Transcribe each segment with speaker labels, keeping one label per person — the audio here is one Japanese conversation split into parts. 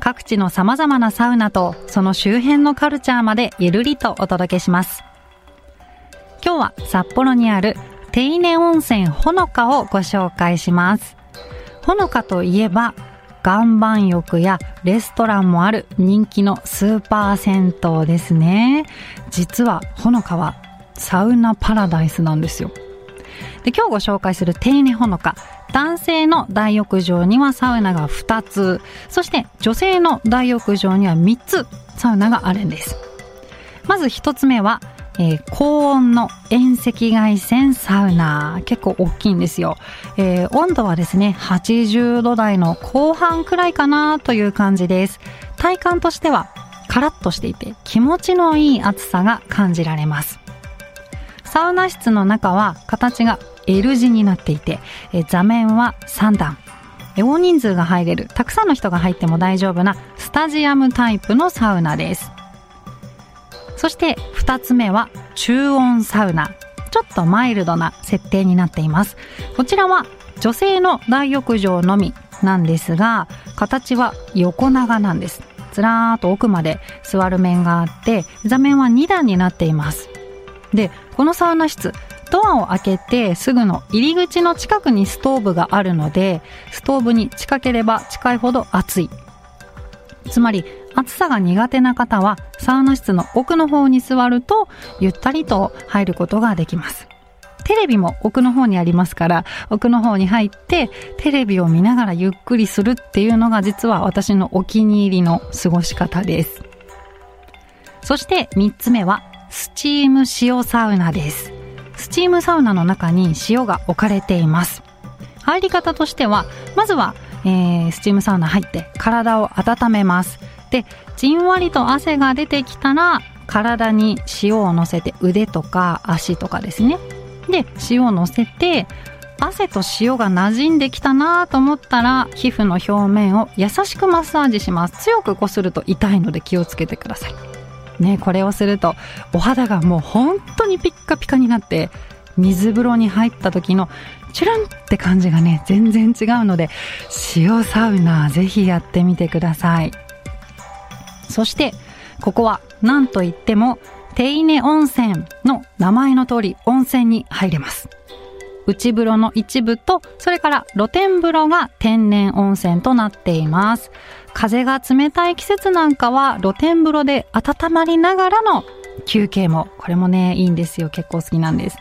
Speaker 1: 各地の様々なサウナとその周辺のカルチャーまでゆるりとお届けします。今日は札幌にある手稲温泉ほのかをご紹介します。ほのかといえば、岩盤浴やレストランもある人気のスーパー銭湯ですね。実はほのかはサウナパラダイスなんですよ。で今日ご紹介する手稲ほのか男性の大浴場にはサウナが2つそして女性の大浴場には3つサウナがあるんですまず1つ目はえー、高温の遠赤外線サウナ。結構大きいんですよ。えー、温度はですね、80度台の後半くらいかなという感じです。体感としては、カラッとしていて気持ちのいい暑さが感じられます。サウナ室の中は形が L 字になっていて、え座面は3段。大人数が入れる、たくさんの人が入っても大丈夫なスタジアムタイプのサウナです。そして2つ目は中温サウナ。ちょっとマイルドな設定になっています。こちらは女性の大浴場のみなんですが、形は横長なんです。ずらーっと奥まで座る面があって、座面は2段になっています。で、このサウナ室、ドアを開けてすぐの入り口の近くにストーブがあるので、ストーブに近ければ近いほど暑い。つまり、暑さが苦手な方は、サウナ室の奥の方に座ると、ゆったりと入ることができます。テレビも奥の方にありますから、奥の方に入って、テレビを見ながらゆっくりするっていうのが実は私のお気に入りの過ごし方です。そして3つ目は、スチーム塩サウナです。スチームサウナの中に塩が置かれています。入り方としては、まずは、えー、スチームサウナ入って体を温めます。で、じんわりと汗が出てきたら、体に塩を乗せて腕とか足とかですね。で、塩を乗せて、汗と塩が馴染んできたなと思ったら、皮膚の表面を優しくマッサージします。強くこすると痛いので気をつけてください。ね、これをするとお肌がもう本当にピッカピカになって水風呂に入った時のチュルンって感じがね全然違うので塩サウナぜひやってみてください。そしてここは何と言っても手稲温泉の名前の通り温泉に入れます。内風呂の一部と、それから露天風呂が天然温泉となっています。風が冷たい季節なんかは露天風呂で温まりながらの休憩も、これもね、いいんですよ。結構好きなんです。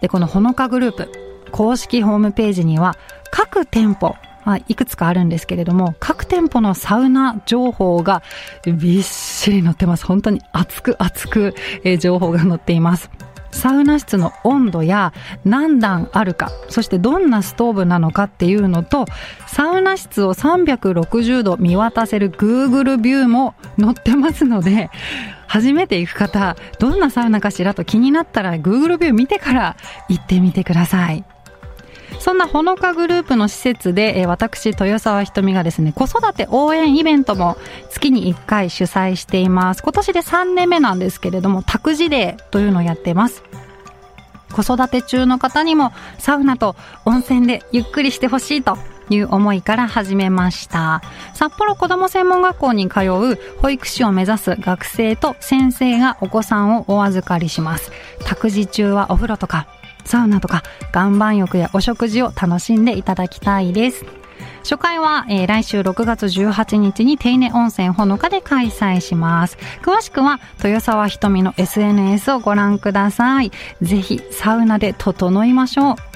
Speaker 1: で、このほのかグループ、公式ホームページには各店舗、まあ、いくつかあるんですけれども、各店舗のサウナ情報がびっしり載ってます。本当に熱く熱く、えー、情報が載っています。サウナ室の温度や何段あるか、そしてどんなストーブなのかっていうのと、サウナ室を360度見渡せる Google ビューも載ってますので、初めて行く方、どんなサウナかしらと気になったら Google ビュー見てから行ってみてください。そんなほのかグループの施設で、えー、私、豊沢ひとみがですね、子育て応援イベントも月に1回主催しています。今年で3年目なんですけれども、託児デーというのをやっています。子育て中の方にもサウナと温泉でゆっくりしてほしいという思いから始めました。札幌子ども専門学校に通う保育士を目指す学生と先生がお子さんをお預かりします。託児中はお風呂とかサウナとか岩盤浴やお食事を楽しんでいただきたいです。初回は、えー、来週6月18日に手稲温泉ほのかで開催します。詳しくは、豊沢ひとみの SNS をご覧ください。ぜひ、サウナで整いましょう。